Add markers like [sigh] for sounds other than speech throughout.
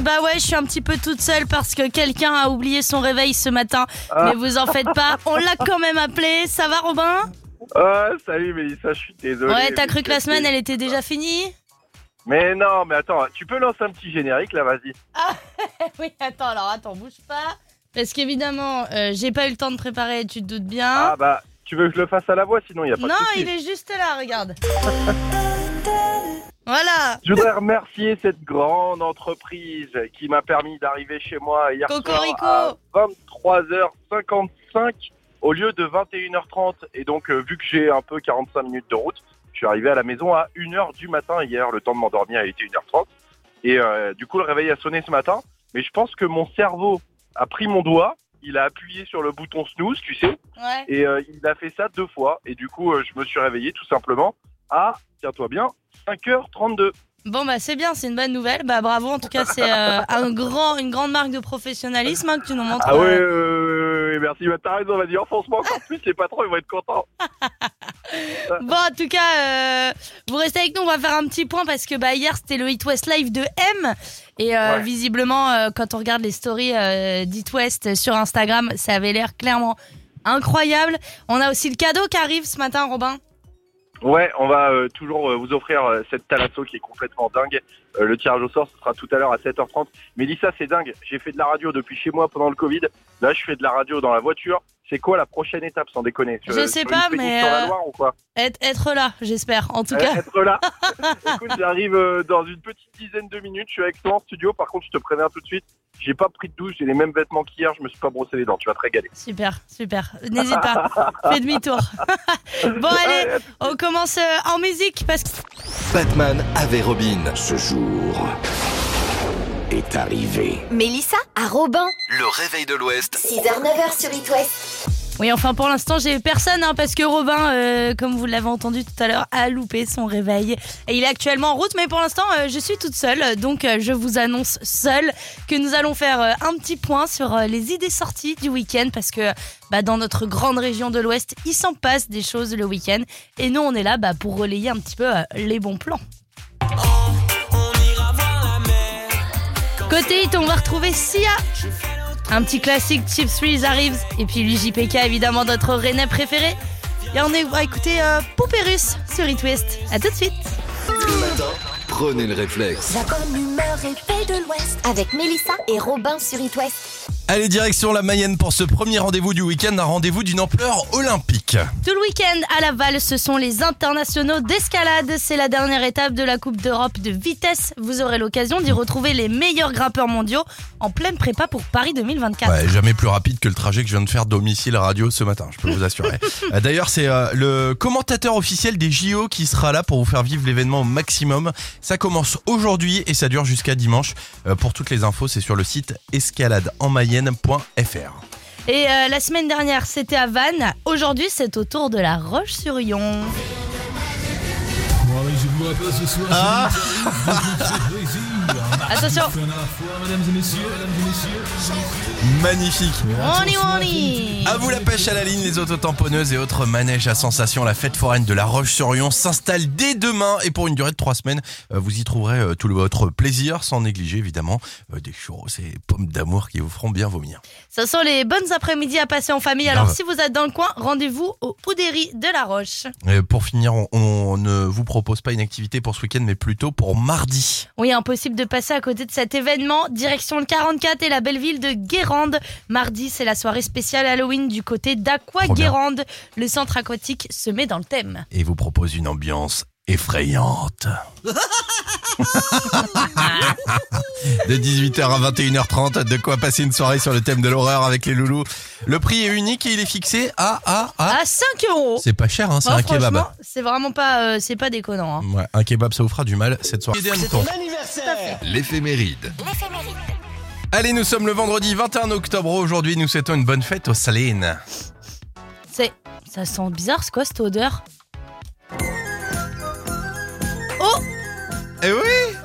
Bah ouais, je suis un petit peu toute seule parce que quelqu'un a oublié son réveil ce matin. Mais vous en faites pas, on l'a quand même appelé. Ça va Robin? Ah, salut Mélissa, je suis désolé. Ouais, t'as cru que la semaine elle était déjà finie? Mais non, mais attends, tu peux lancer un petit générique là, vas-y. [laughs] Oui, attends, alors attends, bouge pas. Parce qu'évidemment, euh, j'ai pas eu le temps de préparer, tu te doutes bien. Ah bah, tu veux que je le fasse à la voix, sinon il y a pas non, de souci. il est juste là, regarde. [laughs] voilà. Je voudrais remercier cette grande entreprise qui m'a permis d'arriver chez moi hier Cocorico. soir à 23h55 au lieu de 21h30. Et donc, euh, vu que j'ai un peu 45 minutes de route, je suis arrivé à la maison à 1h du matin hier. Le temps de m'endormir a été 1h30. Et euh, du coup, le réveil a sonné ce matin. Mais je pense que mon cerveau a pris mon doigt, il a appuyé sur le bouton snooze, tu sais, Ouais. et euh, il a fait ça deux fois. Et du coup, euh, je me suis réveillé tout simplement à, tiens-toi bien, 5h32. Bon bah c'est bien, c'est une bonne nouvelle. Bah bravo, en tout cas c'est euh, un grand, une grande marque de professionnalisme hein, que tu nous montres. Ah ouais, euh, euh, euh, merci, bah, t'as raison, vas-y, enfonce-moi encore plus, les patrons, ils vont être contents. [laughs] Bon, en tout cas, euh, vous restez avec nous, on va faire un petit point parce que bah, hier c'était le Hit West Live de M. Et euh, Ouais. visiblement, euh, quand on regarde les stories euh, d'Hit West sur Instagram, ça avait l'air clairement incroyable. On a aussi le cadeau qui arrive ce matin, Robin. Ouais, on va euh, toujours euh, vous offrir euh, cette Talasso qui est complètement dingue. Euh, le tirage au sort, ce sera tout à l'heure à 7h30. Mélissa, c'est dingue. J'ai fait de la radio depuis chez moi pendant le Covid. Là, je fais de la radio dans la voiture. C'est quoi la prochaine étape, sans déconner? Je sais pas, mais, Sur la Loire ou quoi? Être, être là, j'espère. En tout cas, Être là. [laughs] Écoute, j'arrive euh, dans une petite dizaine de minutes. Je suis avec toi en studio. Par contre, je te préviens tout de suite. J'ai pas pris de douche. J'ai les mêmes vêtements qu'hier. Je me suis pas brossé les dents. Tu vas te régaler. super, super. N'hésite pas, [laughs] fais demi-tour. [laughs] bon, allez, on commence euh, en musique parce que. Batman avait Robin. Ce jour est arrivé. Mélissa à Robin. Le réveil de l'Ouest. 6h, 9h sur It West. Oui, enfin pour l'instant j'ai personne hein, parce que Robin, euh, comme vous l'avez entendu tout à l'heure, a loupé son réveil et il est actuellement en route. Mais pour l'instant, euh, je suis toute seule, donc euh, je vous annonce seule que nous allons faire un petit point sur les idées sorties du week-end parce que bah, dans notre grande région de l'Ouest, il s'en passe des choses le week-end et nous on est là bah, pour relayer un petit peu les bons plans. Côté hit, on va retrouver Sia. Un petit classique, Chip Threes arrive. Et puis lui, JPK, évidemment, notre René préféré. Et on est- va écouter euh, Poupée Russe sur It West. À tout de suite. Le matin, prenez le réflexe. La bonne humeur est faite de l'Ouest. Avec Mélissa et Robin sur It West. Allez, direction la Mayenne pour ce premier rendez-vous du week-end, un rendez-vous d'une ampleur olympique. Tout le week-end à Laval, ce sont les internationaux d'escalade. C'est la dernière étape de la Coupe d'Europe de vitesse. Vous aurez l'occasion d'y retrouver les meilleurs grimpeurs mondiaux en pleine prépa pour Paris 2024. Ouais, jamais plus rapide que le trajet que je viens de faire domicile radio ce matin, je peux vous assurer. [laughs] Euh, D'ailleurs, c'est euh, le commentateur officiel des JO qui sera là pour vous faire vivre l'événement au maximum. Ça commence aujourd'hui et ça dure jusqu'à dimanche. Euh, pour toutes les infos, c'est sur le site Et euh, la semaine dernière, c'était à Vannes. Aujourd'hui, c'est au tour de la Roche-sur-Yon. Ah. Attention. Magnifique. On y, Attention, on la y. À vous la pêche à la ligne, les autotamponneuses et autres manèges à sensation. La fête foraine de la Roche-sur-Yon s'installe dès demain et pour une durée de trois semaines, euh, vous y trouverez euh, tout le- votre plaisir, sans négliger évidemment euh, des churros et pommes d'amour qui vous feront bien vomir. Ce sont les bonnes après-midi à passer en famille. Alors, Grave. si vous êtes dans le coin, rendez-vous au Oudéry de la Roche. Et pour finir, on, on ne vous propose pas une activité pour ce week-end, mais plutôt pour mardi. Oui, impossible de passer à côté de cet événement. Direction le 44 et la belle ville de Guérande. Mardi, c'est la soirée spéciale Halloween du côté d'Aqua. Guérande. Le centre aquatique se met dans le thème. Et vous propose une ambiance effrayante. de 18h à 21h30, de quoi passer une soirée sur le thème de l'horreur avec les loulous. Le prix est unique et il est fixé à... à, à... À 5 euros. C'est pas cher, hein, c'est Oh, un kebab. franchement, C'est vraiment pas, euh, c'est pas déconnant. hein. Ouais, un kebab, ça vous fera du mal cette soirée. L'éphéméride. Allez, nous sommes le vendredi 21 octobre. Aujourd'hui, nous souhaitons une bonne fête aux Salines. C'est, ça sent bizarre, c'est quoi cette odeur? Oh Eh oui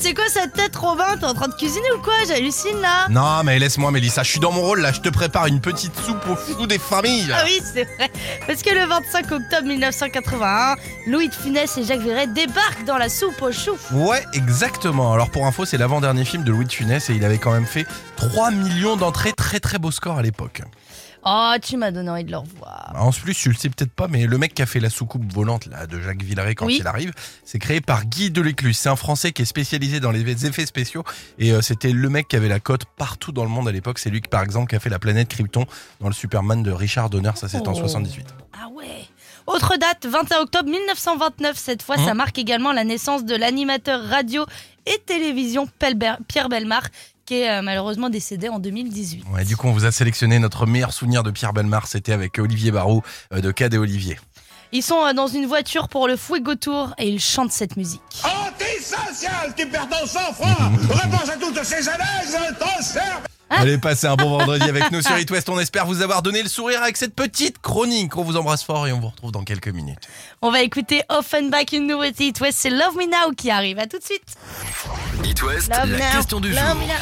c'est quoi cette tête, Robin T'es en train de cuisiner ou quoi J'hallucine là. Non, mais laisse-moi, Mélissa, je suis dans mon rôle là, je te prépare une petite soupe au fou des familles. là. Ah oui, c'est vrai. Parce que le 25 octobre 1981, Louis de Funès et Jacques Verret débarquent dans la soupe aux choux. Ouais, exactement. Alors pour info, c'est l'avant-dernier film de Louis de Funès et il avait quand même fait 3 millions d'entrées, très très beau score à l'époque. Oh, tu m'as donné envie de le revoir. En plus, tu le sais peut-être pas, mais le mec qui a fait la soucoupe volante là de Jacques Villeray quand Oui. il arrive, c'est créé par Guy Delécluse. C'est un Français qui est spécialisé dans les effets spéciaux et euh, c'était le mec qui avait la cote partout dans le monde à l'époque. C'est lui qui, par exemple, qui a fait la planète Krypton dans le Superman de Richard Donner. Ça, c'est en Oh. 78. Ah ouais. Autre date, 21 octobre 1929. Cette fois, ça Mmh. marque également la naissance de l'animateur radio et télévision Pierre Belmar, qui est euh, malheureusement décédé en 2018. Ouais, du coup, on vous a sélectionné notre meilleur souvenir de Pierre Belmar. C'était avec Olivier Barrault euh, de Cad et Olivier. Ils sont euh, dans une voiture pour le Fuego Tour et ils chantent cette musique. Antisocial, tu perds ton sang-froid [laughs] Repense à toutes ces années, je t'en sers. Allez, passez un bon vendredi avec nous sur It West. On espère vous avoir donné le sourire avec cette petite chronique. On vous embrasse fort et on vous retrouve dans quelques minutes. On va écouter Offenbach, une nouveauté It West, c'est Love Me Now qui arrive. À tout de suite. It West, Love la now, question du jour. love me now,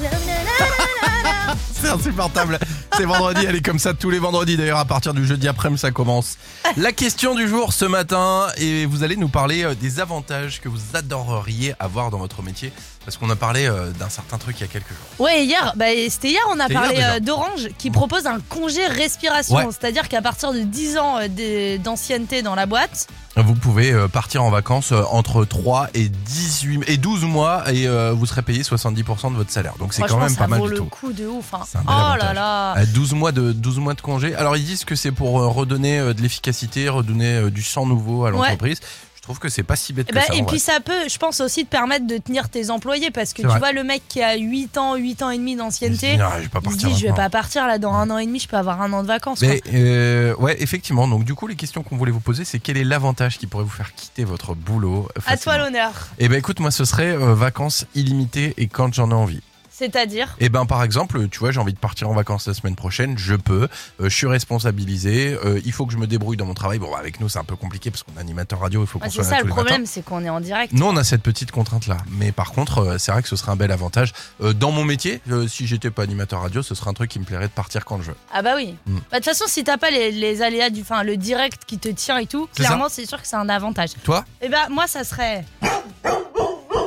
love me now. [laughs] C'est insupportable. C'est vendredi, elle est comme ça tous les vendredis. D'ailleurs, à partir du jeudi après-midi, ça commence. La question du jour ce matin, et vous allez nous parler euh, des avantages que vous adoreriez avoir dans votre métier. Parce qu'on a parlé euh, d'un certain truc il y a quelques jours. Ouais, hier, bah, c'était hier, on a parlé euh, d'Orange qui propose un congé respiration. Ouais. C'est-à-dire qu'à partir de 10 ans euh, d'ancienneté dans la boîte, Vous pouvez partir en vacances entre 3 et 18 et 12 mois et vous serez payé 70% de votre salaire. Donc c'est quand même ça pas mal vaut du le tout. coup de ouf. hein. Un Oh bel là avantage. là. À 12 mois de 12 mois de congé. Alors ils disent que c'est pour redonner de l'efficacité, redonner du sang nouveau à l'entreprise. Trouve que c'est pas si bête Eh que ben, ça. et puis ça peut, je pense aussi te permettre de tenir tes employés parce que tu vrai. vois le mec qui a 8 ans, 8 ans et demi se d'ancienneté, disent, je vais pas il se dit je vais pas partir là dans un an et demi, je peux avoir un an de vacances. Mais euh, ouais, effectivement. Donc du coup, les questions qu'on voulait vous poser, c'est quel est l'avantage qui pourrait vous faire quitter votre boulot À toi l'honneur. Eh ben écoute, moi ce serait euh, vacances illimitées et quand j'en ai envie. C'est-à-dire Eh ben par exemple, tu vois, j'ai envie de partir en vacances la semaine prochaine, je peux, euh, je suis responsabilisé, euh, il faut que je me débrouille dans mon travail. Bon, bah, avec nous c'est un peu compliqué parce qu'on est animateur radio, il faut qu'on Ah, soit C'est là ça tous le les matins. problème, c'est qu'on est en direct. Nous, on a cette petite contrainte-là. Mais par contre, euh, c'est vrai que ce serait un bel avantage. Euh, dans mon métier, euh, si j'étais pas animateur radio, ce serait un truc qui me plairait de partir quand je veux. Ah bah oui. Mm. Bah, De toute façon, si t'as pas les, les aléas du, enfin le direct qui te tient et tout, C'est clairement c'est sûr que c'est un avantage. Toi Et bah moi ça serait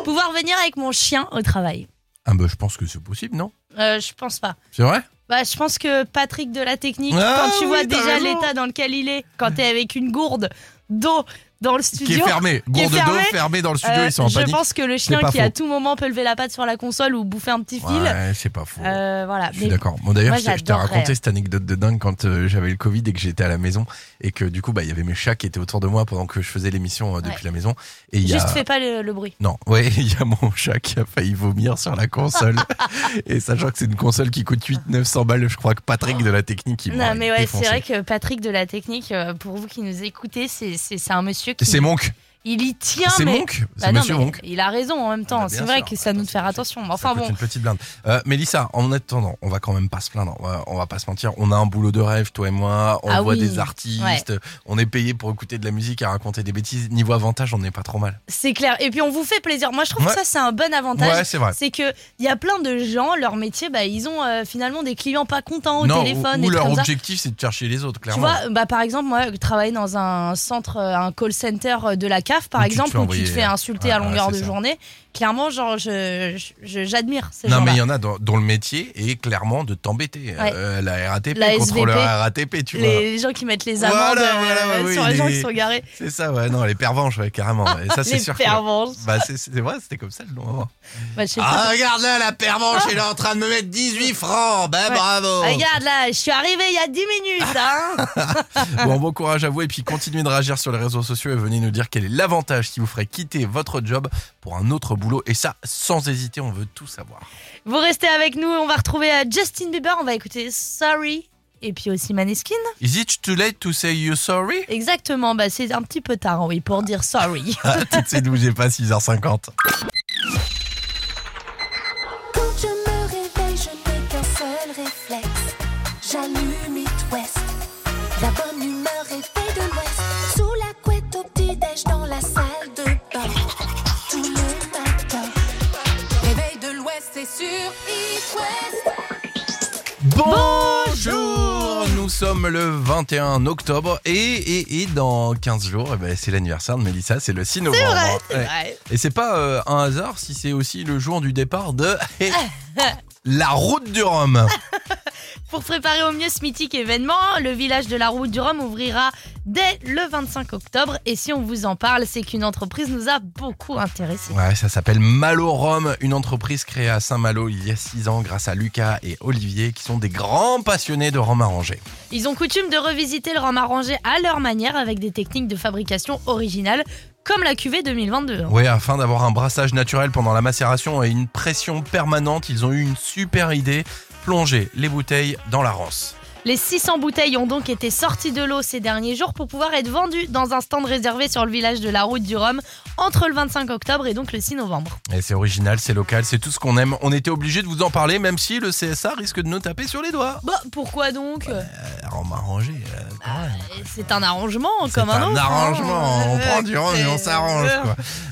pouvoir venir avec mon chien au travail. Ah bah je pense que c'est possible, non? Euh, je pense pas. C'est vrai? Bah, je pense que Patrick de la technique, Ah quand tu oui, vois déjà l'état dans lequel il est, quand t'es avec une gourde d'eau dans le Qui studio, est fermé. qui est Gourde d'eau fermé. fermée dans le studio, euh, ils sont en je panique. pense que le chien qui à tout moment peut lever la patte sur la console ou bouffer un petit fil, Ouais, c'est pas faux. euh, voilà. Je suis d'accord. Bon d'ailleurs, je t'ai- je raconté cette anecdote de dingue quand euh, j'avais le Covid et que j'étais à la maison et que du coup bah il y avait mes chats qui étaient autour de moi pendant que je faisais l'émission euh, depuis Ouais. la maison et il y a juste fais pas le, le bruit. non, [laughs] ouais, il y a mon chat qui a failli vomir sur la console. [laughs] et sachant que c'est une console qui coûte 8 900 balles, je crois que Patrick de la technique il Non, mais ouais, c'est vrai que Patrick de la technique, euh, pour vous qui nous écoutez, c'est un monsieur Qui. c'est Monk. Il y tient, C'est mais. Monk. C'est Bah non, monsieur mais Monk. Il a raison en même temps. Bah, c'est vrai sûr. que ça nous de faire attention. Mais enfin bon. une petite blinde. Euh, Mélissa, en attendant, on va quand même pas se plaindre. On va, on va pas se mentir. On a un boulot de rêve, toi et moi. On Ah voit oui. des artistes. On est payé pour écouter de la musique et raconter des bêtises. Niveau avantage, on n'est pas trop mal. C'est clair. Et puis on vous fait plaisir. Moi, je trouve Ouais. que ça, c'est un bon avantage. Ouais, c'est vrai. C'est que il y a plein de gens, leur métier, bah, ils ont euh, finalement des clients pas contents au non, téléphone. ou, ou trucs leur comme objectif, c'est de chercher les autres, Tu clairement. vois, bah, par exemple, moi, travailler dans un centre, euh, un call center euh, de la CAF, par Où exemple, où tu te fais insulter Ouais, à longueur de ça. journée, clairement, genre, je, je- j'admire ces non, mais il y en a dont, dont le métier est clairement de t'embêter. Ouais. Euh, la RATP, La contrôleur RATP, tu vois. les gens qui mettent les amendes Voilà, euh, voilà, ouais, sur oui, les gens les- qui sont garés. C'est ça, ouais, non, les pervenches, ouais, carrément. Et ça, [laughs] c'est les sûr. que- pervenches. Bah, c'est vrai, c'était comme ça le nom. Bah, je sais Ah, regarde là, la pervenche, elle est en train de me mettre 18 francs. Bah, Ouais. bravo. Regarde là, je suis arrivé il y a 10 minutes. Hein [laughs] Bon, bon courage à vous et puis continuez de réagir sur les réseaux sociaux et venez nous dire quel est l'avantage qui vous ferait quitter votre job pour un autre boulot. Et ça, sans hésiter, on veut tout savoir. Vous restez avec nous, on va retrouver euh, Justin Bieber, on va écouter Sorry. Et puis aussi Maneskin. Is it too late to say you sorry? Exactement, bah c'est un petit peu tard, oui, pour dire sorry. Tout de suite, bougez pas, 6h50. Quand je me Bonjour. Nous sommes le 21 octobre et, dans 15 jours, eh ben, c'est l'anniversaire de Mélissa, c'est le 6 novembre. Et c'est pas euh, un hasard si c'est aussi le jour du départ de [laughs] la route du Rhum. Pour préparer au mieux ce mythique événement, le village de la Route du Rhum ouvrira dès le 25 octobre. Et si on vous en parle, c'est qu'une entreprise nous a beaucoup intéressés. Ouais, ça s'appelle Malo Rhum, une entreprise créée à Saint-Malo il y a 6 ans grâce à Lucas et Olivier qui sont des grands passionnés de rhum arrangé. Ils ont coutume de revisiter le rhum arrangé à leur manière avec des techniques de fabrication originales, comme la cuvée 2022. Ouais, afin d'avoir un brassage naturel pendant la macération et une pression permanente, ils ont eu une super idée, plonger les bouteilles dans la ronce. Les 600 bouteilles ont donc été sorties de l'eau ces derniers jours pour pouvoir être vendues dans un stand réservé sur le village de la Route du Rhum entre le 25 octobre et donc le 6 novembre. Et c'est original, c'est local, c'est tout ce qu'on aime. On était obligé de vous en parler, même si le CSA risque de nous taper sur les doigts. Bah pourquoi donc? Euh, rhum arrangé, euh. Euh, C'est un arrangement comme un un autre. hein. arrangement, on prend du rhum et on s'arrange.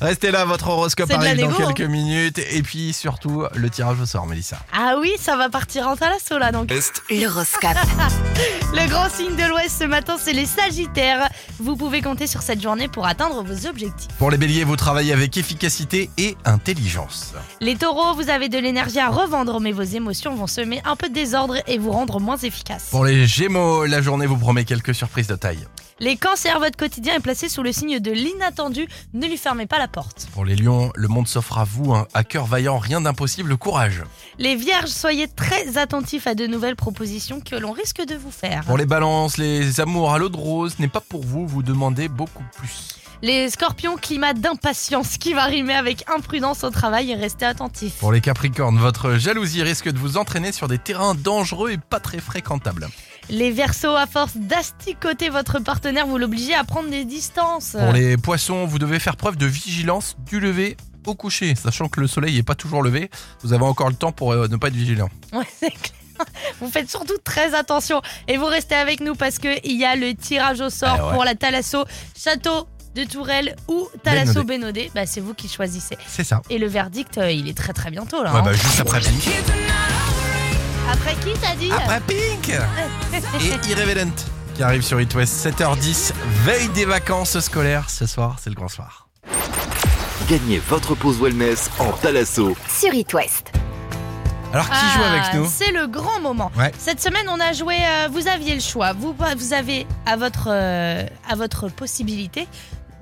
Restez là, votre horoscope arrive dans négo, hein. quelques minutes et puis surtout le tirage au sort, Mélissa. Ah oui, ça va partir en talasso là donc. L'horoscope. [laughs] Le grand signe de l'Ouest ce matin, c'est les Sagittaires. Vous pouvez compter sur cette journée pour atteindre vos objectifs. Pour les béliers, vous travaillez avec efficacité et intelligence. Les taureaux, vous avez de l'énergie à revendre, mais vos émotions vont semer un peu de désordre et vous rendre moins efficace. Pour les gémeaux, la journée vous promet quelques surprises de taille. Les cancers, votre quotidien est placé sous le signe de l'inattendu. Ne lui fermez pas la porte. Pour les lions, le monde s'offre à vous, hein. à cœur vaillant, rien d'impossible, courage. Les vierges, soyez très attentifs à de nouvelles propositions que l'on risque de vous faire. Pour les balances, les amours à l'eau de rose n'est pas pour vous, vous demandez beaucoup plus. Les scorpions, climat d'impatience qui va rimer avec imprudence au travail et restez attentifs. Pour les capricornes, votre jalousie risque de vous entraîner sur des terrains dangereux et pas très fréquentables. Les versos, à force d'asticoter votre partenaire, vous l'obligez à prendre des distances. Pour les poissons, vous devez faire preuve de vigilance du lever au coucher, sachant que le soleil n'est pas toujours levé. Vous avez encore le temps pour euh, ne pas être vigilant. Ouais, [laughs] c'est clair. [laughs] Vous faites surtout très attention et vous restez avec nous parce que il y a le tirage au sort Ah ouais. pour la Thalasso Château de Tourelle ou Thalasso Bénodet. Bah, c'est vous qui choisissez. C'est ça. Et le verdict, euh, il est très très bientôt là. Ouais, hein. bah, juste après Pink. Après qui t'as dit Après Pink [laughs] Et Irreverent qui arrive sur It West 7h10, veille des vacances scolaires. Ce soir, c'est le grand soir. Gagnez votre pause wellness en Talasso. Sur It West. Alors qui Ah, joue avec nous C'est le grand moment. Ouais. Cette semaine, on a joué. euh, vous aviez le choix. Vous, vous avez à votre, euh, à votre possibilité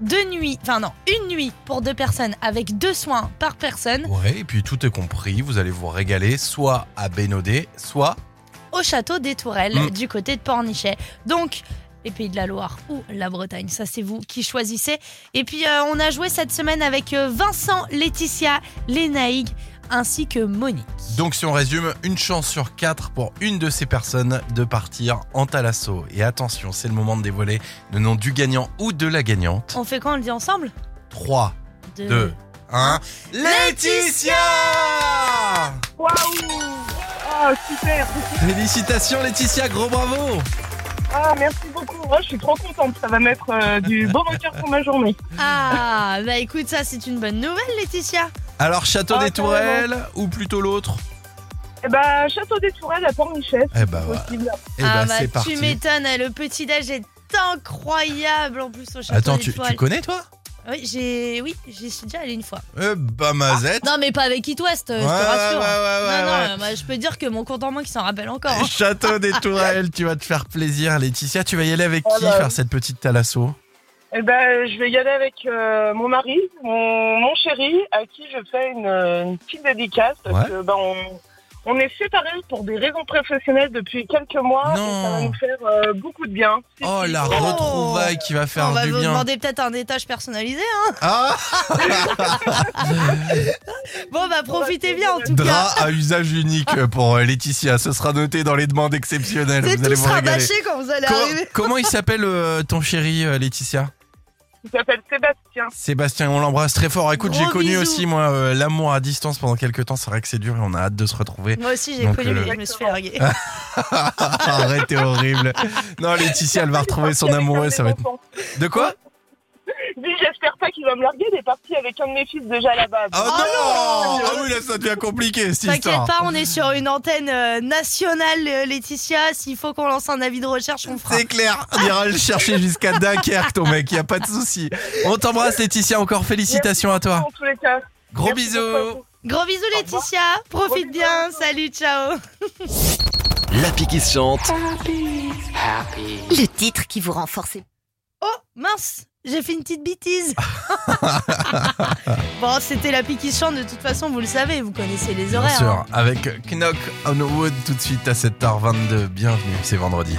deux nuits. Enfin non, une nuit pour deux personnes avec deux soins par personne Ouais, et puis tout est compris, vous allez vous régaler soit à Bénodet, soit au château des Tourelles Mm. du côté de Pornichet. Donc. Les Pays de la Loire ou la Bretagne, ça c'est vous qui choisissez. Et puis euh, on a joué cette semaine avec euh, Vincent, Laetitia, Lénaïg ainsi que Monique. Donc si on résume, une chance sur quatre pour une de ces personnes de partir en Talasso. Et attention, c'est le moment de dévoiler le nom du gagnant ou de la gagnante. On fait quoi On le dit ensemble? 3, Deux. 2, 1. Laetitia Waouh Ah, super Félicitations Laetitia, gros bravo Ah, merci beaucoup. Oh, je suis trop contente. Ça va mettre euh, du beau moteur pour ma journée. Ah, bah écoute, ça c'est une bonne nouvelle, Laetitia. Alors Château Ah, des Tourelles ou plutôt l'autre Eh ben, Château des Tourelles à Port-Michel, Eh bah, ouais. possible. Eh ah bah, bah c'est tu parti. m'étonnes, le petit déj est incroyable en plus au château Attends, des tu, tu Tourelles. connais toi? Oui, j'ai oui, j'y suis déjà allée une fois. Eh bah Mazette Non, mais pas avec It West, euh, je Ouais, te ouais, rassure. ouais, ouais, non, non, ouais. bah, je peux dire que mon compte en banque il s'en rappelle encore. hein. Château des [laughs] Tourelles, tu vas te faire plaisir Laetitia, tu vas y aller avec Ah qui bah. faire cette petite Talasso Eh ben, je vais y aller avec euh, mon mari, mon, mon chéri, à qui je fais une, une petite dédicace. Parce Ouais. que, ben, on, on est séparés pour des raisons professionnelles depuis quelques mois. Non. Et ça va nous faire euh, beaucoup de bien. Oh la retrouvaille qui va faire On va du vous bien demander peut-être un étage personnalisé. Hein. Ah [laughs] Bon, bah profitez bien en tout cas. Drap à usage unique pour euh, Laetitia, ce sera noté dans les demandes exceptionnelles, C'est vous allez tout vous régaler. rabâché quand vous allez Co- arriver. comment il s'appelle euh, ton chéri euh, Laetitia? Il s'appelle Sébastien. Sébastien, on l'embrasse très fort. Écoute, j'ai connu bisous. aussi moi euh, l'amour à distance pendant quelques temps, c'est vrai que c'est dur et on a hâte de se retrouver. Moi aussi j'ai connu, euh, mais je me suis fait larguer. [laughs] Arrête, t'es horrible. Non, Laetitia, elle va retrouver son amoureux, ça va être... De quoi? [laughs] Oui, j'espère pas qu'il va me larguer. Il est parti avec un de mes fils déjà là-bas. Oh, non Ah oui, là, ça devient compliqué, cette T'inquiète histoire. pas, on est sur une antenne euh, nationale, euh, Laetitia. S'il faut qu'on lance un avis de recherche, on fera. C'est clair, on ira le chercher jusqu'à Dunkerque, ton mec, y a pas de souci. On t'embrasse, Laetitia, encore félicitations à toi. En tous les cas. Gros Merci bisous. beaucoup. Gros bisous, Laetitia. Profite Gros bisous. bien. Salut, ciao. L'appli qui se chante. Le titre qui vous rend forcément. Oh, mince. J'ai fait une petite bêtise. [laughs] bon, c'était la pique qui chante. De toute façon, vous le savez, vous connaissez les Bien horaires. sûr, hein. avec Knock on Wood tout de suite à 7h22. Bienvenue, c'est vendredi.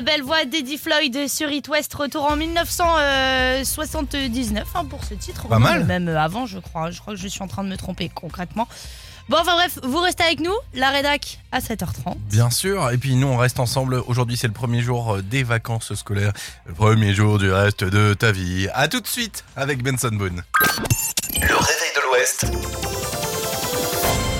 La belle voix d'Eddie Floyd sur It West, retour en 1979 hein, pour ce titre. Pas mal. Même avant, je crois. Je crois que je suis en train de me tromper concrètement. Bon, enfin bref, vous restez avec nous, la rédac à 7h30. Bien sûr, et puis nous on reste ensemble. Aujourd'hui c'est le premier jour euh, des vacances scolaires, le premier jour du reste de ta vie. À tout de suite avec Benson Boone. Le réveil de l'Ouest.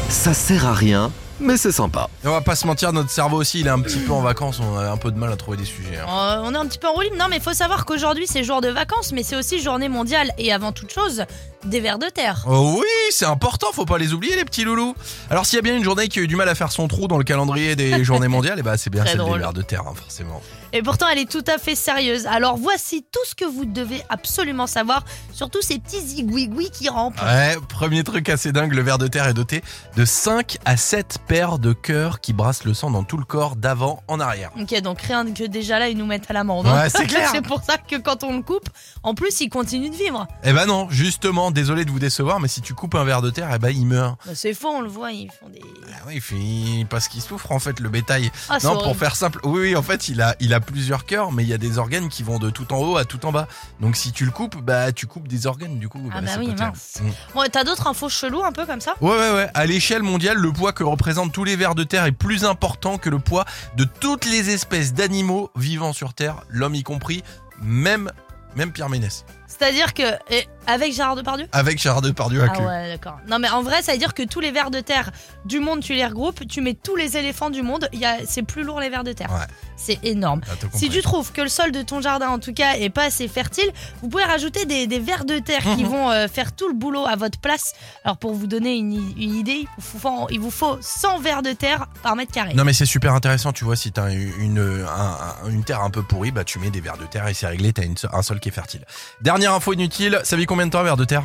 Ça sert à rien, mais c'est sympa. Et on va pas se mentir, notre cerveau aussi il est un petit peu en vacances, on a un peu de mal à trouver des sujets. hein. Euh, on est un petit peu en roue libre. Non, mais il faut savoir qu'aujourd'hui c'est jour de vacances, mais c'est aussi journée mondiale et avant toute chose, des vers de terre. Oh oui, c'est important, faut pas les oublier les petits loulous. Alors s'il y a bien une journée qui a eu du mal à faire son trou dans le calendrier des [laughs] journées mondiales, et bah c'est bien Très celle drôle. des vers de terre, hein, forcément. Et pourtant, elle est tout à fait sérieuse. Alors voici tout ce que vous devez absolument savoir sur tous ces petits zigouigouis qui rampent. Ouais, premier truc assez dingue, le ver de terre est doté de 5 à 7 paires de cœurs qui brassent le sang dans tout le corps d'avant en arrière. Ok, donc rien que déjà là, ils nous mettent à l'amende. Ouais, c'est [laughs] clair. c'est pour ça que quand on le coupe, en plus, il continue de vivre. Eh ben non, justement, désolé de vous décevoir, mais si tu coupes un ver de terre, eh ben il meurt. Bah, c'est faux, on le voit, ils font des. Ah oui, il parce qu'il souffre en fait le bétail. Ah, c'est non, pour horrible. faire simple, oui, oui, en fait, il a, il a plusieurs cœurs, mais il y a des organes qui vont de tout en haut à tout en bas. Donc si tu le coupes, bah tu coupes des organes du coup. Ah bah c'est oui, pas terrible. mince. Mm. Bon, t'as d'autres infos cheloues un peu comme ça? Ouais, ouais, ouais. À l'échelle mondiale, le poids que représentent tous les vers de terre est plus important que le poids de toutes les espèces d'animaux vivant sur Terre, l'homme y compris, même, même Pierre Ménès. C'est-à-dire que. et avec Gérard Depardieu Avec Gérard Depardieu Ah inclus. ouais, d'accord. Non, mais en vrai, ça veut dire que tous les vers de terre du monde, tu les regroupes, tu mets tous les éléphants du monde, il y a... c'est plus lourd les vers de terre. Ouais. C'est énorme. T'as tout Si tu trouves que le sol de ton jardin, en tout cas, est pas assez fertile, vous pouvez rajouter des, des vers de terre qui [laughs] vont euh, faire tout le boulot à votre place. Alors, pour vous donner une, i- une idée, il vous, faut, il vous faut 100 vers de terre par mètre carré. Non mais c'est super intéressant, tu vois, si t'as une, un- un- une terre un peu pourrie, bah tu mets des vers de terre et c'est réglé, t'as une- un sol qui est fertile. Dernière info inutile, ça vit combien de temps un vers de terre?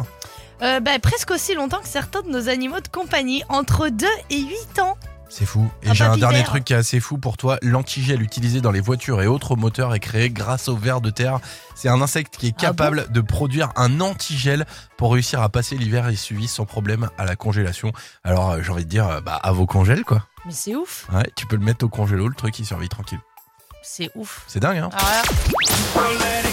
Euh, bah, presque aussi longtemps que certains de nos animaux de compagnie, entre 2 et 8 ans. C'est fou. Et j'ai un dernier truc qui est assez fou pour toi. L'antigel utilisé dans les voitures et autres moteurs est créé grâce au ver de terre. C'est un insecte qui est Ah capable de produire un antigel pour réussir à passer l'hiver et suivi sans problème à la congélation. Alors euh, j'ai envie de dire, euh, bah à vos congèles quoi. Mais c'est ouf, Ouais, tu peux le mettre au congélo, le truc il survit tranquille. c'est ouf. C'est dingue hein? Là,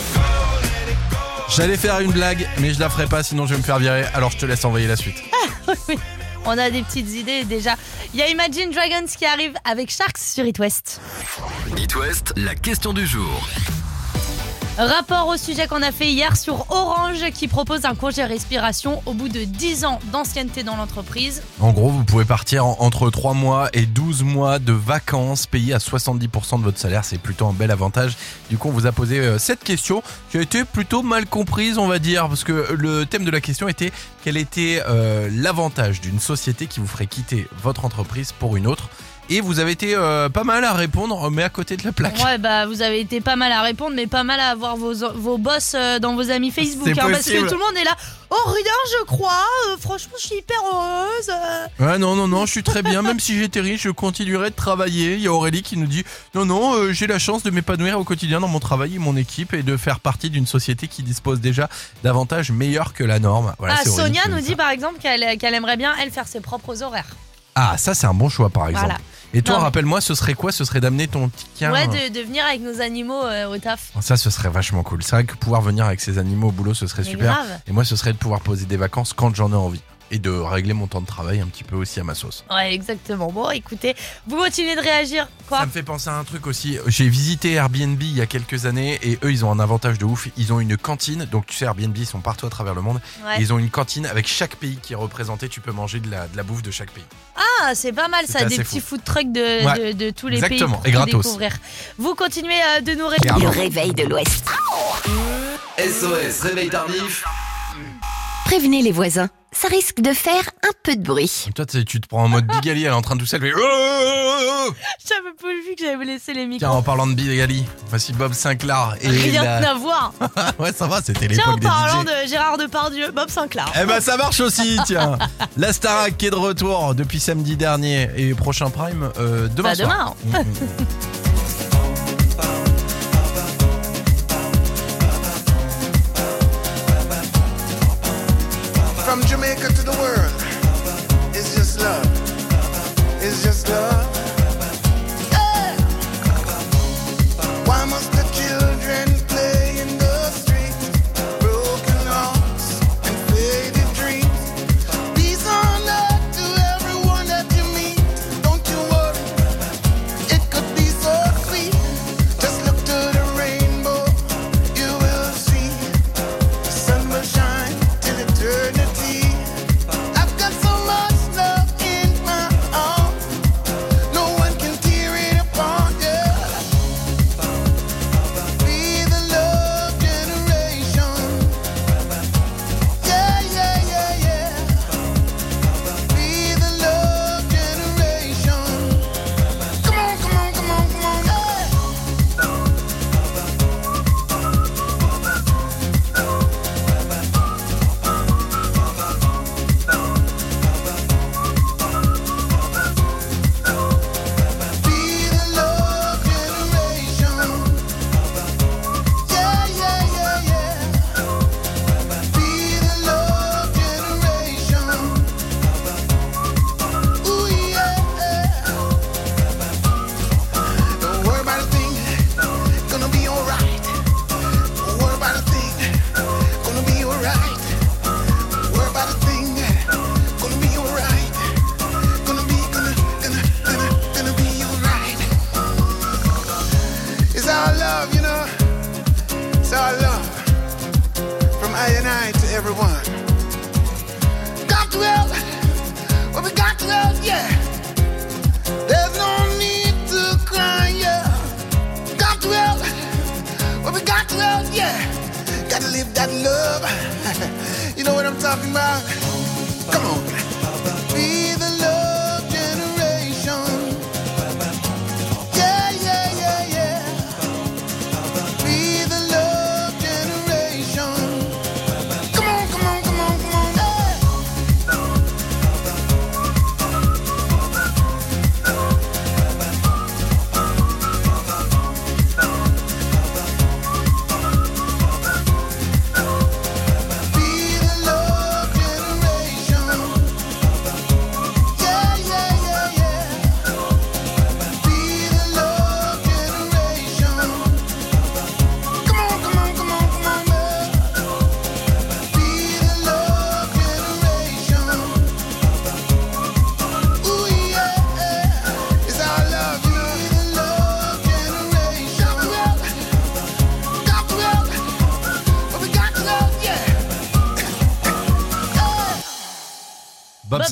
J'allais faire une blague, mais je la ferai pas sinon je vais me faire virer. Alors je te laisse envoyer la suite. [laughs] on a des petites idées déjà. Il y a Imagine Dragons qui arrive avec Sharks sur It West. It West, la question du jour. Rapport au sujet qu'on a fait hier sur Orange qui propose un congé respiration au bout de 10 ans d'ancienneté dans l'entreprise. En gros, vous pouvez partir en- entre 3 mois et 12 mois de vacances payés à 70% de votre salaire. C'est plutôt un bel avantage. Du coup, on vous a posé euh, cette question qui a été plutôt mal comprise, on va dire, parce que le thème de la question était quel était euh, l'avantage d'une société qui vous ferait quitter votre entreprise pour une autre. Et vous avez été euh, pas mal à répondre, mais à côté de la plaque. Ouais, bah vous avez été pas mal à répondre, mais pas mal à avoir vos, vos boss euh, dans vos amis Facebook. C'est hein, parce que possible. tout le monde est là. Oh, rien, je crois. euh, franchement, je suis hyper heureuse. euh. Ouais, non, non, non, je suis très bien. Même si j'étais riche, je continuerai de travailler. Il y a Aurélie qui nous dit Non, non, euh, j'ai la chance de m'épanouir au quotidien dans mon travail et mon équipe et de faire partie d'une société qui dispose déjà d'avantages meilleurs que la norme. Voilà, ah, c'est Aurélie Sonia qui nous dit par exemple qu'elle qu'elle aimerait bien, elle, faire ses propres horaires. Ah, ça, c'est un bon choix, par exemple. Voilà. Et toi, mais- rappelle-moi, ce serait quoi? Ce serait d'amener ton ticket Ouais, de, de venir avec nos animaux euh, au taf. Ça, ce serait vachement cool. C'est vrai que pouvoir venir avec ses animaux au boulot, ce serait Mais super. grave. Et moi, ce serait de pouvoir poser des vacances quand j'en ai envie. Et de régler mon temps de travail un petit peu aussi à ma sauce. Ouais, exactement. Bon, écoutez, vous continuez de réagir. Quoi Ça me fait penser à un truc aussi. J'ai visité Airbnb il y a quelques années et eux, ils ont un avantage de ouf. Ils ont une cantine. Donc, tu sais, Airbnb, ils sont partout à travers le monde. Ouais. Et ils ont une cantine avec chaque pays qui est représenté. Tu peux manger de la, de la bouffe de chaque pays. Ah, c'est pas mal ça, des petits fou. food trucks de, Ouais. de, de tous les Exactement, pays et pour tout gratos. découvrir. Vous continuez euh, de nous réveiller. Le réveil de l'Ouest. SOS, réveil tardif. Prévenez les voisins, ça risque de faire un peu de bruit. Toi, tu sais, tu te prends en mode Bigali, elle est en train de tout s'élever. [laughs] J'avais pas vu que j'avais laissé les Tiens, micros. en parlant de Bigali, voici Bob Sinclair. Et Rien la- à voir. [laughs] ouais, ça va, c'était Tiens, en l'époque des parlant DJ. de Gérard Depardieu, Bob Sinclair. Eh ben ça marche aussi, tiens. La Starac qui est de retour depuis samedi dernier et prochain prime euh, demain Bah, soir. demain. Mm, mm. [laughs] the world,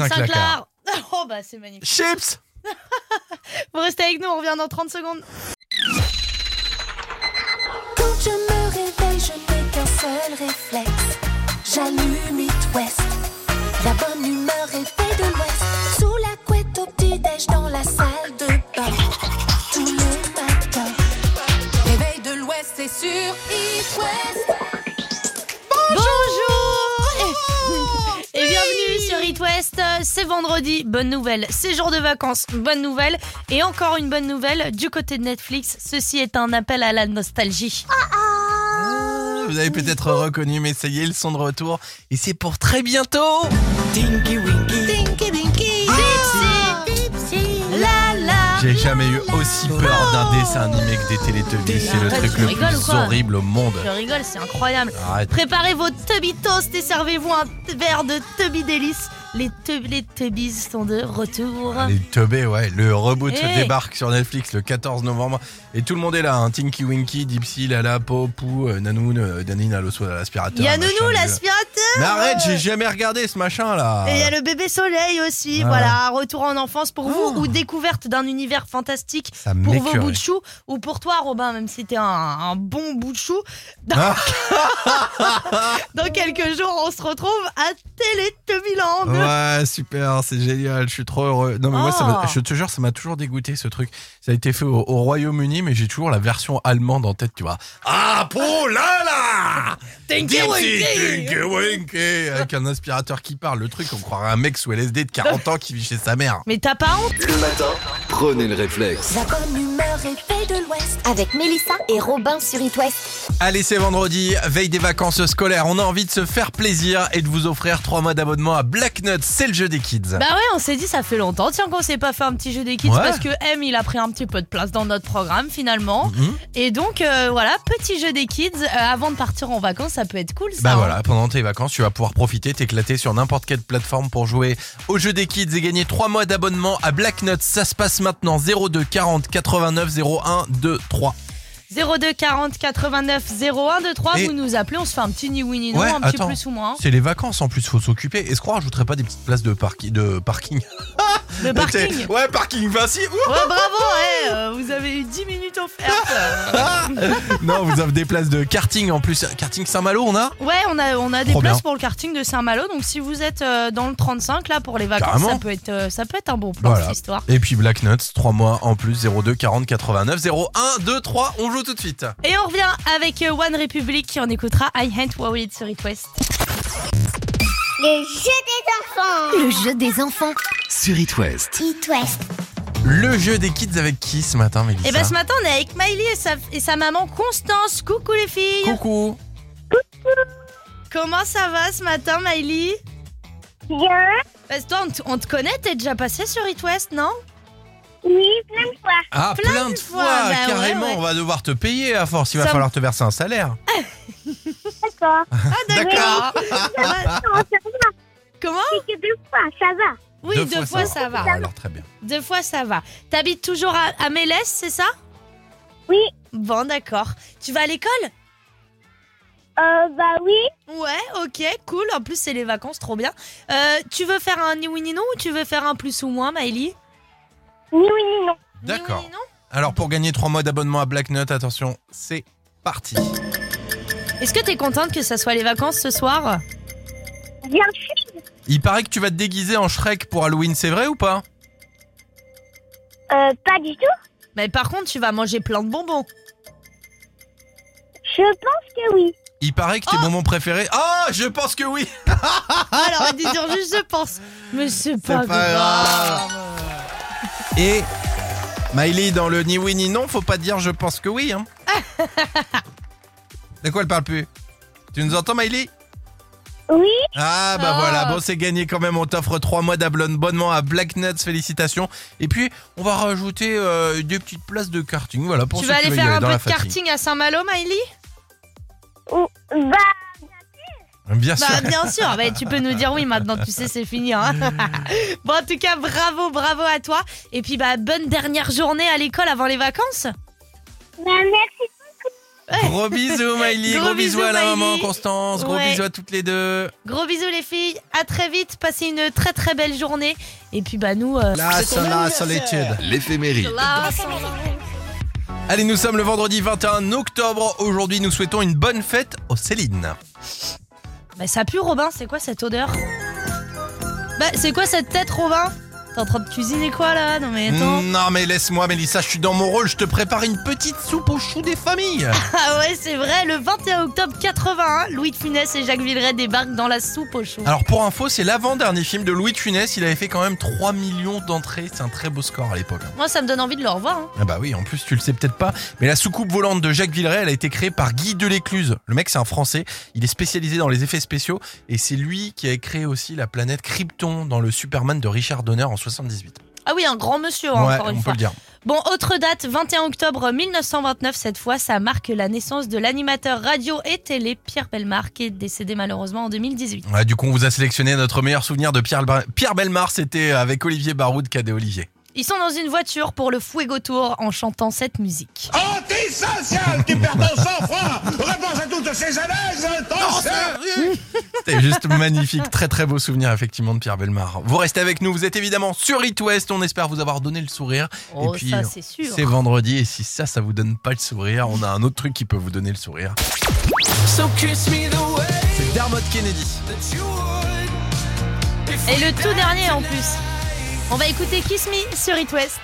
Sinclair. [laughs] Oh bah c'est magnifique. Chips [laughs] Vous restez avec nous, on revient dans 30 secondes. Quand je me réveille, je n'ai qu'un seul réflexe. J'allume It West. La bonne humeur est faite de l'Ouest. Sous la couette au petit-déj dans la salle de bain. Tous les matins. Réveil de l'Ouest, c'est sur It West. C'est vendredi, bonne nouvelle. C'est jour de vacances, bonne nouvelle. Et encore une bonne nouvelle du côté de Netflix. Ceci est un appel à la nostalgie. Ah, Vous avez peut-être reconnu, mais ça y est, ils sont de retour. Et c'est pour très bientôt Tinky Winky J'ai jamais eu aussi peur d'un dessin animé que des Teletubbies. C'est le truc le plus horrible au monde. Je rigole, c'est incroyable. Arrête. Préparez vos Tubby Toast et servez-vous un verre de Tubby Délice. Les, tub les Tubbies sont de retour. Les teubés, ouais. Le reboot Eh. débarque sur Netflix le 14 novembre. Et tout le monde est là. Hein. Tinky Winky, Dipsy, Lala, Popou, euh, Nanoun, euh, Danine, l'aspirateur. Il y a Nounou, l'aspirateur Mais arrête, j'ai jamais regardé ce machin là. Et il y a le bébé soleil aussi, Ah. voilà, retour en enfance pour vous ou découverte d'un univers fantastique Ça pour vos bouts de chou ou pour toi Robin, même si t'es un, un bon bout de chou. Dans, Ah. [laughs] dans quelques jours, on se retrouve à Télétubbyland. Ouais, super, c'est génial, je suis trop heureux. Non, mais moi, ça m'a- Oh. je te jure, ça m'a toujours dégoûté ce truc. Ça a été fait au, au Royaume-Uni, mais j'ai toujours la version allemande en tête, tu vois. Ah, pour là là Winky. Avec un aspirateur qui parle, le truc, on croirait un mec sous LSD de 40 [laughs] ans qui vit chez sa mère. Mais t'as pas honte? Le matin, prenez le réflexe. La bonne humeur est faite de Avec Mélissa et Robin sur It West. Allez, c'est vendredi, veille des vacances scolaires. On a envie de se faire plaisir et de vous offrir 3 mois d'abonnement à Black Nuts, c'est le jeu des kids. Bah ouais, on s'est dit ça fait longtemps, tiens qu'on s'est pas fait un petit jeu des kids Ouais. parce que M il a pris un petit peu de place dans notre programme finalement. Mhm. Et donc euh, voilà, petit jeu des kids euh, avant de partir en vacances, ça peut être cool ça. Bah hein. voilà, pendant tes vacances, tu vas pouvoir profiter, t'éclater sur n'importe quelle plateforme pour jouer au jeu des kids et gagner 3 mois d'abonnement à Black Nuts. Ça se passe maintenant 02 40 89 01 2 3. 02 40 89 01 23, Et- vous nous appelez, on se fait un petit ni oui ni non, Ouais, un petit attends. plus ou moins. C'est les vacances en plus, faut s'occuper. Est-ce qu'on rajouterait pas des petites places de, parki- de parking [laughs] Le parking. Ouais, parking. Ouh Ouais, bravo, ouais, euh, vous avez eu 10 minutes offertes. euh. [laughs] non, vous avez des places de karting en plus. Karting Saint-Malo, on a Ouais, on a, on a des Trop places bien. pour le karting de Saint-Malo, donc si vous êtes euh, dans le 35 là pour les vacances, Carrément. ça peut, être, euh, ça peut être un bon plan Voilà. cette histoire. Et puis Black Nuts, 3 mois en plus, 02 40 89 01 2 3. On joue tout de suite. Et on revient avec euh, One Republic qui en écoutera I Hate Worried sur It West. Le jeu des enfants. Le jeu des enfants. Sur It West. It West. Le jeu des kids avec qui ce matin, Mélissa Et ben ce matin on est avec Miley et sa, et sa maman Constance. Coucou les filles. Coucou. Comment ça va ce matin Miley? Bien. Parce que toi on te- on te connaît, t'es déjà passé sur It West, non? Oui, plein de fois. Ah, plein, de fois, fois, bah ouais, carrément. ouais. On va devoir te payer à force. Il va Ça- falloir te verser un salaire. [laughs] D'accord. Ah d'accord. [laughs] Non, ça va. Comment C'est que deux fois, ça va. Oui, deux, fois, ça va. Ah, alors très bien. Deux fois ça va. T'habites toujours à, à Mélès, c'est ça? Oui. Bon d'accord. Tu vas à l'école? Euh, bah oui. Ouais, ok, cool. En plus, c'est les vacances, trop bien. Euh, tu veux faire un ni oui ni non ou tu veux faire un plus ou moins, Maëlie? Ni oui, ni non. D'accord. Ni oui ni non Alors pour gagner 3 mois d'abonnement à Black Nut, attention, c'est parti. Est-ce que t'es contente que ça soit les vacances ce soir? Bien sûr. Il paraît que tu vas te déguiser en Shrek pour Halloween, c'est vrai ou pas? Euh, pas du tout. Mais par contre, tu vas manger plein de bonbons. Je pense que oui. Il paraît que tes bonbons préférés. Ah, je pense que oui. [laughs] Alors, elle dit juste je pense. Mais c'est pas, C'est pas grave. Et Miley, dans le ni oui ni non, faut pas dire je pense que oui. Hein. [laughs] De quoi elle parle plus? Tu nous entends, Miley? Oui. Ah bah Ah. voilà, bon c'est gagné quand même, on t'offre 3 mois d'abonnement à Black Nuts, félicitations. Et puis on va rajouter euh, des petites places de karting, voilà pour Tu ceux vas aller faire un peu de karting à Saint-Malo, Miley? Ou- Bah, Bien sûr. Bah bien sûr, bah, tu peux nous dire oui maintenant, tu sais c'est fini. Hein. [laughs] bon en tout cas bravo, bravo à toi. Et puis bah bonne dernière journée à l'école avant les vacances. bah merci. Gros bisous Miley, gros, Gros bisous, bisous, à la Miley. maman Constance, gros Ouais. bisous à toutes les deux. Gros bisous les filles, à très vite, passez une très très belle journée. Et puis bah nous... euh, La, la solitude. L'éphéméride. Allez, nous sommes le vendredi 21 octobre. Aujourd'hui, nous souhaitons une bonne fête aux Céline. Bah ça pue Robin, c'est quoi cette odeur? Bah c'est quoi cette tête Robin? T'es en train de cuisiner quoi là? Non mais attends. Non, mais laisse-moi, Mélissa, je suis dans mon rôle. Je te prépare une petite soupe aux choux des familles. [laughs] Ah ouais c'est vrai, le 21 octobre 81, Louis de Funès et Jacques Villeray débarquent dans la soupe aux choux. Alors, pour info, c'est l'avant-dernier film de Louis de Funès. Il avait fait quand même 3 millions d'entrées. C'est un très beau score à l'époque. Moi ça me donne envie de le revoir. hein. Ah bah oui, en plus tu le sais peut-être pas, mais la soucoupe volante de Jacques Villeray, elle a été créée par Guy Delécluse. Le mec c'est un Français, il est spécialisé dans les effets spéciaux et c'est lui qui a créé aussi la planète Krypton dans le Superman de Richard Donner en 78. Ah oui, un grand monsieur hein, ouais, encore une on fois. peut le dire. Bon, autre date, 21 octobre 1929, cette fois, ça marque la naissance de l'animateur radio et télé Pierre Belmar, qui est décédé malheureusement en 2018. Ouais, du coup, on vous a sélectionné notre meilleur souvenir de Pierre, Pierre Belmar, c'était avec Olivier Baroud, Cadet Olivier. Ils sont dans une voiture pour le Fuego Tour en chantant cette musique. Antisocial qui perd ton sang-froid C'était juste magnifique, très très beau souvenir effectivement de Pierre Belmar. Vous restez avec nous, vous êtes évidemment sur It West, on espère vous avoir donné le sourire. Oh, et puis, ça, c'est sûr. C'est vendredi et si ça, ça vous donne pas le sourire, on a un autre truc qui peut vous donner le sourire. C'est Dermot Kennedy. Et le tout dernier en plus. On va écouter Kiss Me sur It West.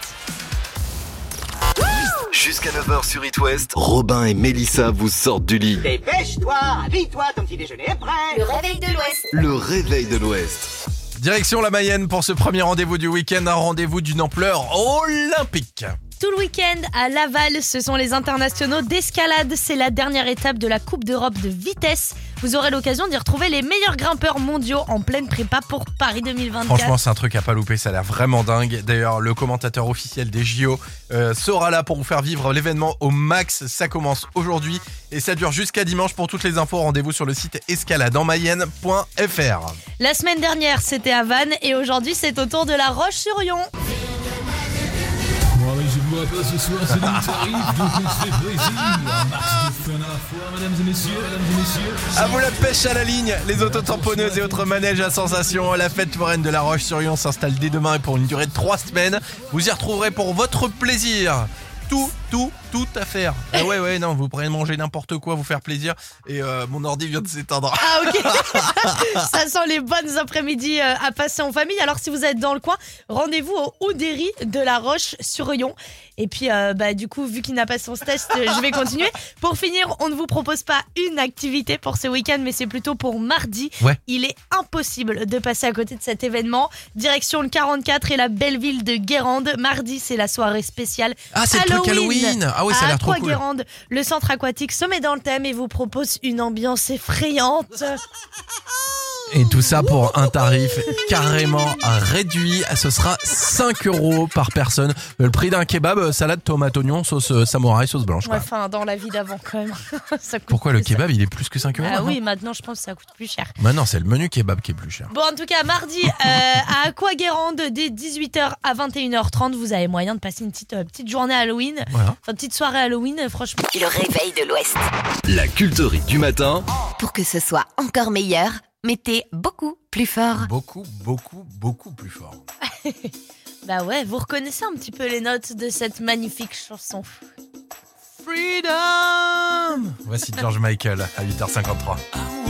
Jusqu'à 9h sur It West, Robin et Mélissa vous sortent du lit. Dépêche-toi, habille-toi, ton petit déjeuner est prêt. Le réveil de l'Ouest. Le réveil de l'Ouest. Direction la Mayenne pour ce premier rendez-vous du week-end, un rendez-vous d'une ampleur olympique. Tout le week-end à Laval, ce sont les internationaux d'escalade. C'est la dernière étape de la Coupe d'Europe de vitesse. Vous aurez l'occasion d'y retrouver les meilleurs grimpeurs mondiaux en pleine prépa pour Paris 2024. Franchement, c'est un truc à pas louper, ça a l'air vraiment dingue. D'ailleurs, le commentateur officiel des JO euh, sera là pour vous faire vivre l'événement au max. Ça commence aujourd'hui et ça dure jusqu'à dimanche. Pour toutes les infos, rendez-vous sur le site escaladeenmayenne.fr. La semaine dernière, c'était à Vannes et aujourd'hui, c'est au tour de la Roche-sur-Yon. Je à la vous la pêche à la ligne, les autotamponneuses et autres manèges à sensation. La fête foraine de la Roche-sur-Yon s'installe dès demain et pour une durée de 3 semaines. Vous y retrouverez pour votre plaisir tout, tout, tout à faire. [laughs] Ah ouais, ouais, non, vous pourrez manger n'importe quoi, vous faire plaisir. Et euh, mon ordi vient de s'éteindre. Ah ok [laughs] [laughs] Ça sent les bonnes après-midi euh, à passer en famille. Alors si vous êtes dans le coin, rendez-vous au Oudéry de la Roche-sur-Yon. Et puis euh, bah, du coup, vu qu'il n'a pas son test, euh, je vais continuer. Pour finir, on ne vous propose pas une activité pour ce week-end, mais c'est plutôt pour mardi. Ouais. Il est impossible de passer à côté de cet événement. Direction le 44 et la belle ville de Guérande. Mardi, c'est la soirée spéciale Ah, c'est le truc Halloween. Ah ouais, ça a l'air trop cool. Le centre aquatique se met dans le thème et vous propose une ambiance effrayante. [laughs] Et tout ça pour un tarif carrément réduit. Ce sera 5 euros par personne. Le prix d'un kebab, salade, tomate, oignon, sauce euh, samouraï, sauce blanche. quoi. Ouais, Enfin, dans la vie d'avant, quand même. [laughs] Ça coûte Pourquoi le kebab, il est plus que 5 euros Ah oui, maintenant, je pense que ça coûte plus cher. Maintenant, c'est le menu kebab qui est plus cher. Bon, en tout cas, mardi, euh, à Aquaguérande, dès 18h à 21h30, vous avez moyen de passer une petite, euh, petite journée Halloween. Voilà. Enfin, petite soirée Halloween, franchement. Le réveil de l'Ouest. La culterie du matin. Pour que ce soit encore meilleur, mettez beaucoup plus fort. Beaucoup, beaucoup, beaucoup plus fort. [laughs] Bah ouais, vous reconnaissez un petit peu les notes de cette magnifique chanson. freedom. Voici George Michael à 8h53.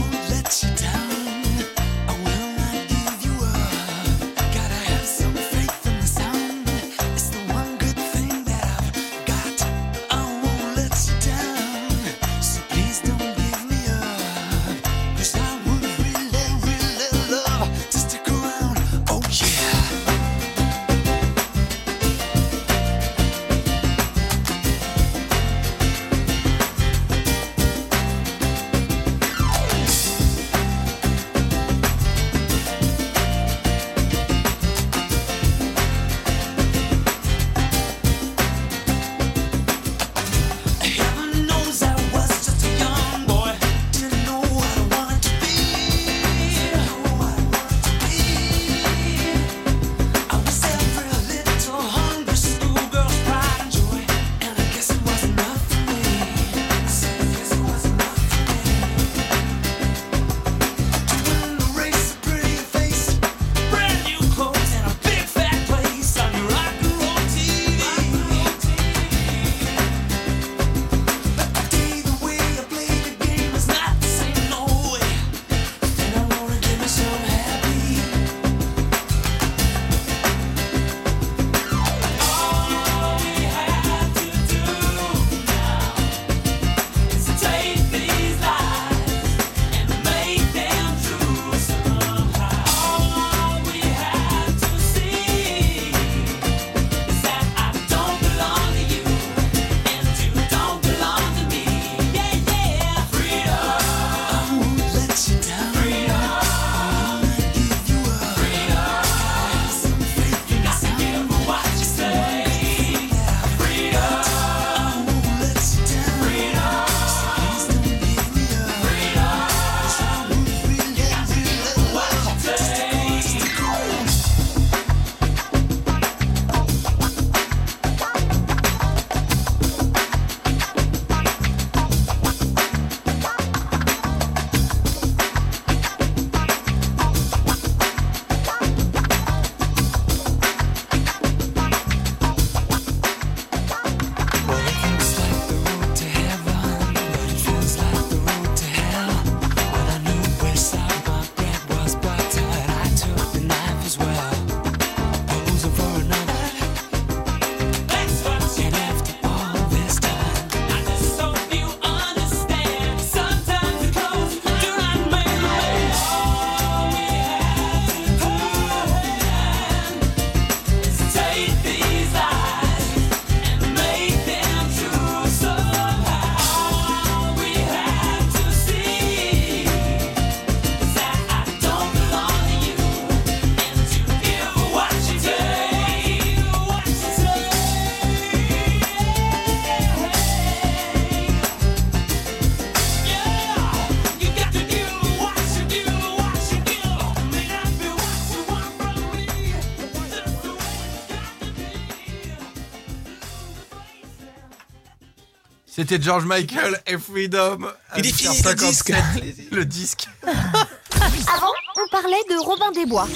C'était George Michael et Freedom. Il est fini, 8h57. le disque. [laughs] Le disque. Avant, on parlait de Robin des Bois.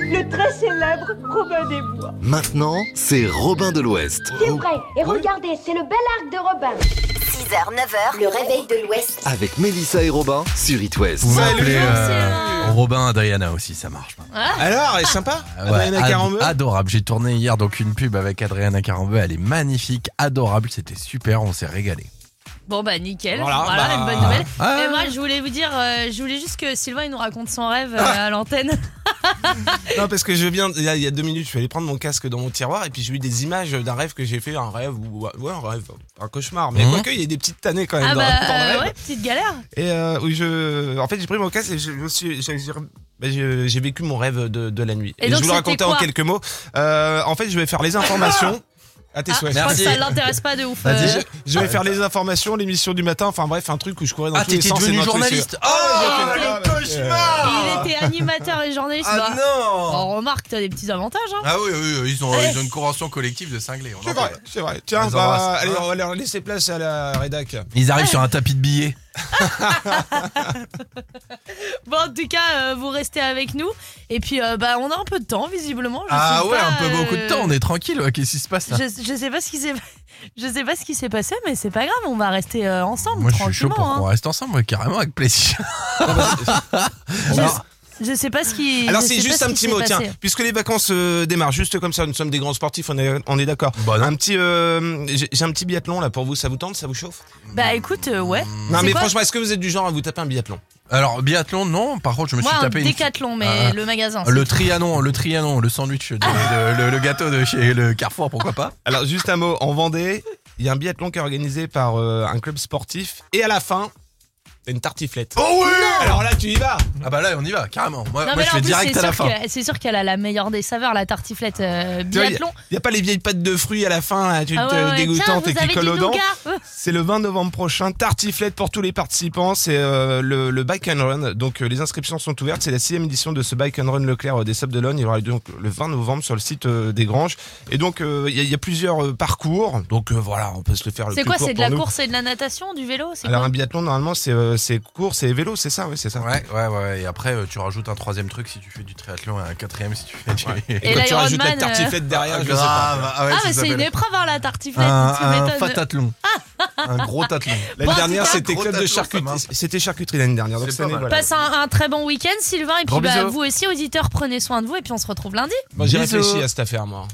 Le très célèbre Robin des Bois. Maintenant, c'est Robin de l'Ouest. C'est vrai, et regardez, c'est le bel arc de Robin. 6h, 9h, le réveil de l'Ouest. Avec Mélissa et Robin sur It West. Vous m'appelez euh, Robin Adriana aussi, ça marche. Alors, elle est sympa Ah ouais, Adriana ad- Carambeu Adorable. J'ai tourné hier donc une pub avec Adriana Carambeu. Elle est magnifique, adorable. C'était super. On s'est régalé. Bon bah nickel, Voilà, voilà, bah, une bonne nouvelle. ah. Mais moi je voulais vous dire, euh, je voulais juste que Sylvain il nous raconte son rêve euh, à l'antenne. [laughs] Non, parce que je viens, il y, a, il y a deux minutes, je suis allé prendre mon casque dans mon tiroir et puis j'ai eu des images d'un rêve que j'ai fait, un rêve, ou ouais, un rêve, un cauchemar. Mais Mhm. quoique, il y a des petites tannées quand même ah dans, bah dans le rêve. ouais, petite galère. Et euh, où je, en fait, j'ai pris mon casque et je me suis, bah, j'ai vécu mon rêve de, de la nuit. Et Et, donc, je vous le raconter en quelques mots. Euh, en fait, je vais faire les informations. [laughs] À tes Ah, souhaits. je crois que ça l'intéresse pas de ouf. Vas-y, euh. je, je vais faire les informations, l'émission du matin, enfin bref, un truc où je courais dans Ah, tous les t'étais sens. et devenu dans tous les journaliste. Oh, Ah, quel cauchemar Il était animateur et journaliste. Ah bah, non On remarque, t'as des petits avantages. Hein. Ah oui, oui, oui, ils ont, Eh. ils ont une convention collective de cinglés. on C'est vrai, c'est vrai. Tiens, bah, allez, on va leur laisser place à la rédac. Ils arrivent sur un tapis de billets. [laughs] Bon, en tout cas, euh, vous restez avec nous. Et puis, euh, bah, on a un peu de temps, visiblement. Je Ah sais ouais, pas, un peu euh, beaucoup de temps, on est tranquille. ouais, Qu'est-ce qui se passe là Je, je sais pas ce qui s'est. [laughs] Je sais pas ce qui s'est passé, mais c'est pas grave, on va rester euh, ensemble. Moi, je suis chaud pour qu'on hein. reste ensemble, ouais, carrément, avec plaisir. [laughs] Je sais pas ce qui. Alors c'est juste un petit mot, tiens, puisque les vacances euh, démarrent juste comme ça, nous sommes des grands sportifs, on est, on est d'accord. Bah un petit, euh, j'ai un petit biathlon là pour vous, ça vous tente, ça vous chauffe? Bah écoute, euh, ouais. Non mais quoi franchement, est-ce que vous êtes du genre à vous taper un biathlon? Alors, biathlon, non. Par contre, je me Moi, suis un tapé une. décathlon, mais Ah. le magasin. Le trianon, le trianon, le sandwich, de- de- le, le gâteau de chez le Carrefour, pourquoi pas Alors juste un mot, en Vendée, il y a un biathlon qui est organisé par euh, un club sportif et à la fin, t'as une tartiflette. Oh oui Alors là, tu y vas Ah bah là, on y va, carrément. Moi, Non, moi, mais je là, en fais plus, direct c'est à la sûr fin. que- C'est sûr qu'elle a la meilleure des saveurs, la tartiflette euh, Tu vois, biathlon. n'y a, pas les vieilles pâtes de fruits à la fin, là, tu Ah te ouais, ouais. dégoûtantes Tiens, et qui avez collent du aux dents. nougat C'est le 20 novembre prochain, tartiflette pour tous les participants, c'est euh, le, le Bike and Run. Donc euh, les inscriptions sont ouvertes, c'est la sixième édition de ce Bike and Run Leclerc euh, des Sables d'Olonne. Il aura lieu donc le 20 novembre sur le site euh, des Granges. Et donc euh, il y, a- il y a plusieurs euh, parcours, donc euh, voilà, on peut se le faire le C'est plus quoi court C'est de pour la nous. course et de la natation, du vélo C'est Alors quoi un biathlon normalement c'est euh, c'est course et vélo, c'est ça, oui c'est ça. Ouais, ouais, ouais. Et après, euh, tu rajoutes un troisième truc si tu fais du triathlon et un quatrième si tu fais du. Et [laughs] quand tu rajoutes la euh, tartiflette derrière, Ah, je sais pas. Ah ouais, Ah, mais c'est une épreuve, hein, la tartiflette. un, tu un fatathlon. un gros [laughs] tathlon. L'année Bon, dernière c'était club de charcuterie, c'était charcuterie l'année dernière. Donc année, voilà. Passe un, un très bon week-end, Sylvain. Et puis bah, vous aussi, auditeurs, prenez soin de vous. Et puis on se retrouve lundi. Moi j'ai réfléchi à cette affaire moi.